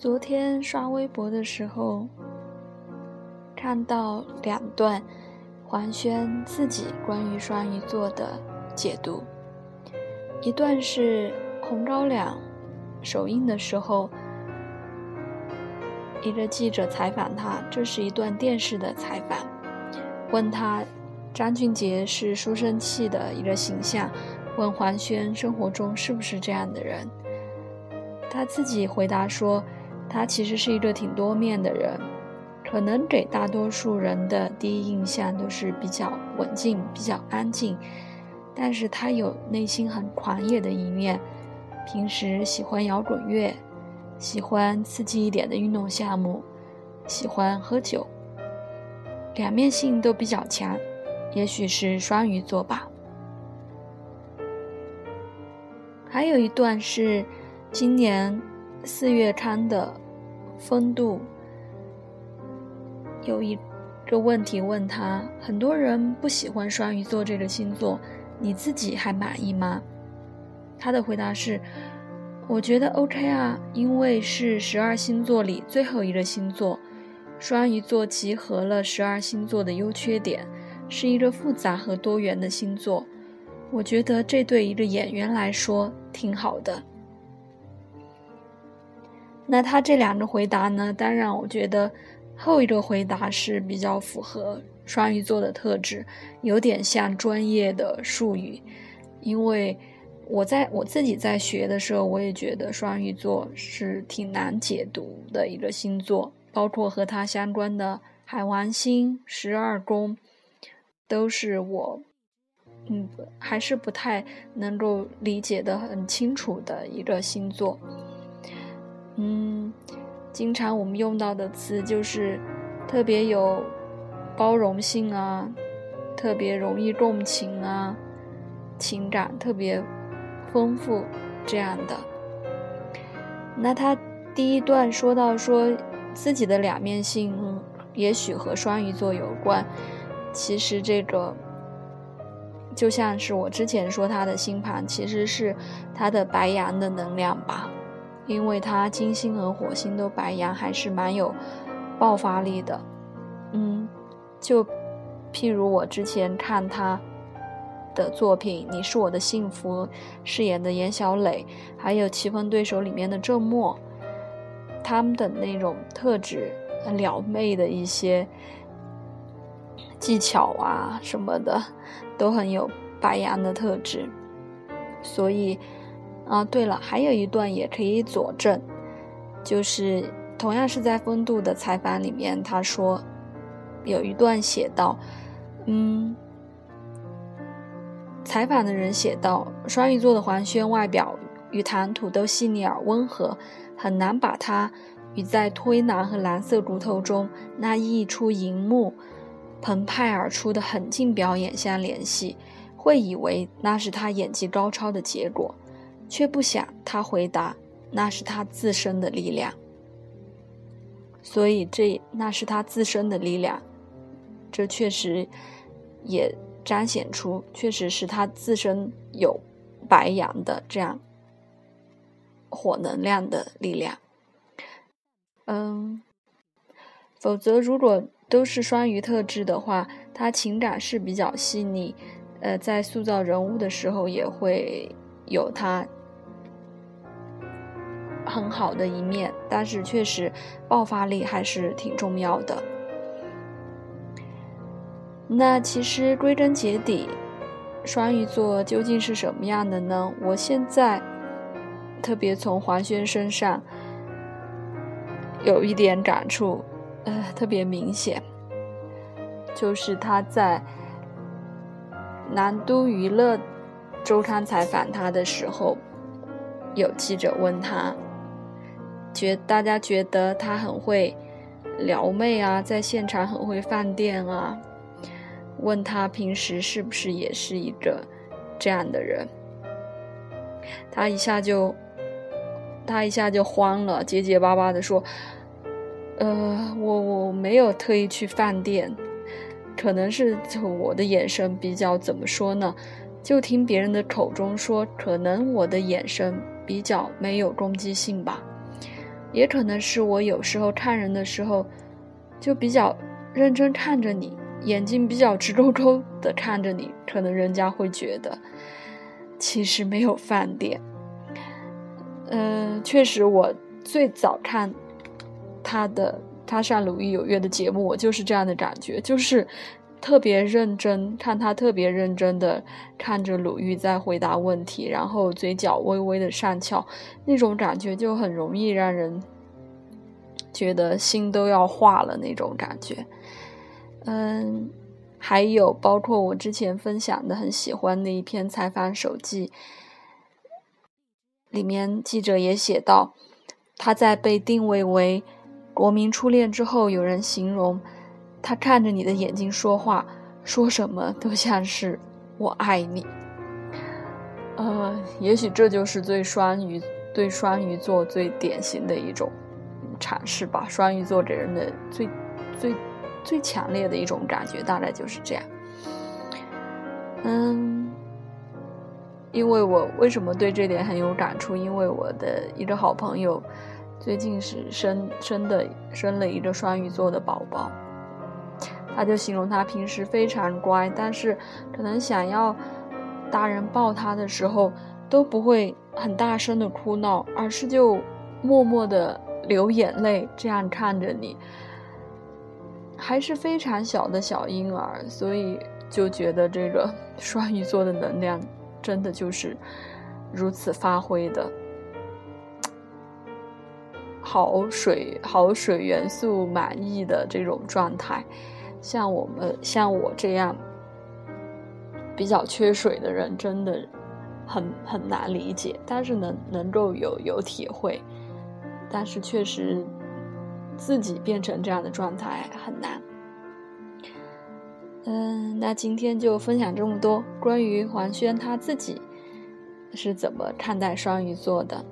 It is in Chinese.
昨天刷微博的时候，看到两段黄轩自己关于双鱼座的解读。一段是红高粱首映的时候，一个记者采访他，这是一段电视的采访，问他张俊杰是书生气的一个形象，问黄轩生活中是不是这样的人，他自己回答说。他其实是一个挺多面的人，可能给大多数人的第一印象都是比较稳静、比较安静，但是他有内心很狂野的一面。平时喜欢摇滚乐，喜欢刺激一点的运动项目，喜欢喝酒，两面性都比较强，也许是双鱼座吧。还有一段是今年。四月刊的风度有一个问题问他：很多人不喜欢双鱼座这个星座，你自己还满意吗？他的回答是：我觉得 OK 啊，因为是十二星座里最后一个星座，双鱼座集合了十二星座的优缺点，是一个复杂和多元的星座。我觉得这对一个演员来说挺好的。那他这两个回答呢？当然，我觉得后一个回答是比较符合双鱼座的特质，有点像专业的术语。因为我在我自己在学的时候，我也觉得双鱼座是挺难解读的一个星座，包括和它相关的海王星、十二宫，都是我嗯还是不太能够理解的很清楚的一个星座。嗯，经常我们用到的词就是特别有包容性啊，特别容易共情啊，情感特别丰富这样的。那他第一段说到说自己的两面性，也许和双鱼座有关。其实这个就像是我之前说他的星盘，其实是他的白羊的能量吧。因为他金星和火星都白羊，还是蛮有爆发力的。嗯，就譬如我之前看他的作品《你是我的幸福》，饰演的严小磊，还有《棋逢对手》里面的郑默，他们的那种特质，撩妹的一些技巧啊什么的，都很有白羊的特质，所以。啊，对了，还有一段也可以佐证，就是同样是在风度的采访里面，他说有一段写道，嗯，采访的人写道，双鱼座的黄轩外表与谈吐都细腻而温和，很难把他与在推拿和蓝色骨头中那溢出荧幕澎湃而出的狠劲表演相联系，会以为那是他演技高超的结果。却不想他回答，那是他自身的力量。所以这那是他自身的力量，这确实也彰显出，确实是他自身有白羊的这样火能量的力量。嗯，否则如果都是双鱼特质的话，他情感是比较细腻，呃，在塑造人物的时候也会有他。很好的一面，但是确实爆发力还是挺重要的。那其实归根结底，双鱼座究竟是什么样的呢？我现在特别从黄轩身上有一点感触，呃，特别明显，就是他在南都娱乐周刊采访他的时候，有记者问他。觉大家觉得他很会撩妹啊，在现场很会饭店啊。问他平时是不是也是一个这样的人，他一下就他一下就慌了，结结巴巴的说：“呃，我我没有特意去饭店，可能是我的眼神比较怎么说呢？就听别人的口中说，可能我的眼神比较没有攻击性吧。”也可能是我有时候看人的时候就比较认真看着你，眼睛比较直勾勾的看着你，可能人家会觉得其实没有饭点。嗯，确实，我最早看他的《他上鲁豫有约》的节目，我就是这样的感觉，就是特别认真，看他特别认真的看着鲁豫在回答问题，然后嘴角微微的上翘，那种感觉就很容易让人觉得心都要化了那种感觉。嗯，还有包括我之前分享的很喜欢的一篇采访手记。里面记者也写到，他在被定位为国民初恋之后，有人形容他看着你的眼睛说话，说什么都像是我爱你。呃，也许这就是对双鱼对双鱼座最典型的一种阐释吧。双鱼座给人的最最最强烈的一种感觉，大概就是这样。嗯。因为我为什么对这点很有感触？因为我的一个好朋友，最近是生生的生了一个双鱼座的宝宝，他就形容他平时非常乖，但是可能想要大人抱他的时候，都不会很大声的哭闹，而是就默默的流眼泪，这样看着你，还是非常小的小婴儿，所以就觉得这个 双鱼座的能量。真的就是如此发挥的，好水好水元素满意的这种状态，像我们像我这样比较缺水的人，真的很很难理解。但是能能够有有体会，但是确实自己变成这样的状态很难。嗯，那今天就分享这么多关于黄轩他自己是怎么看待双鱼座的。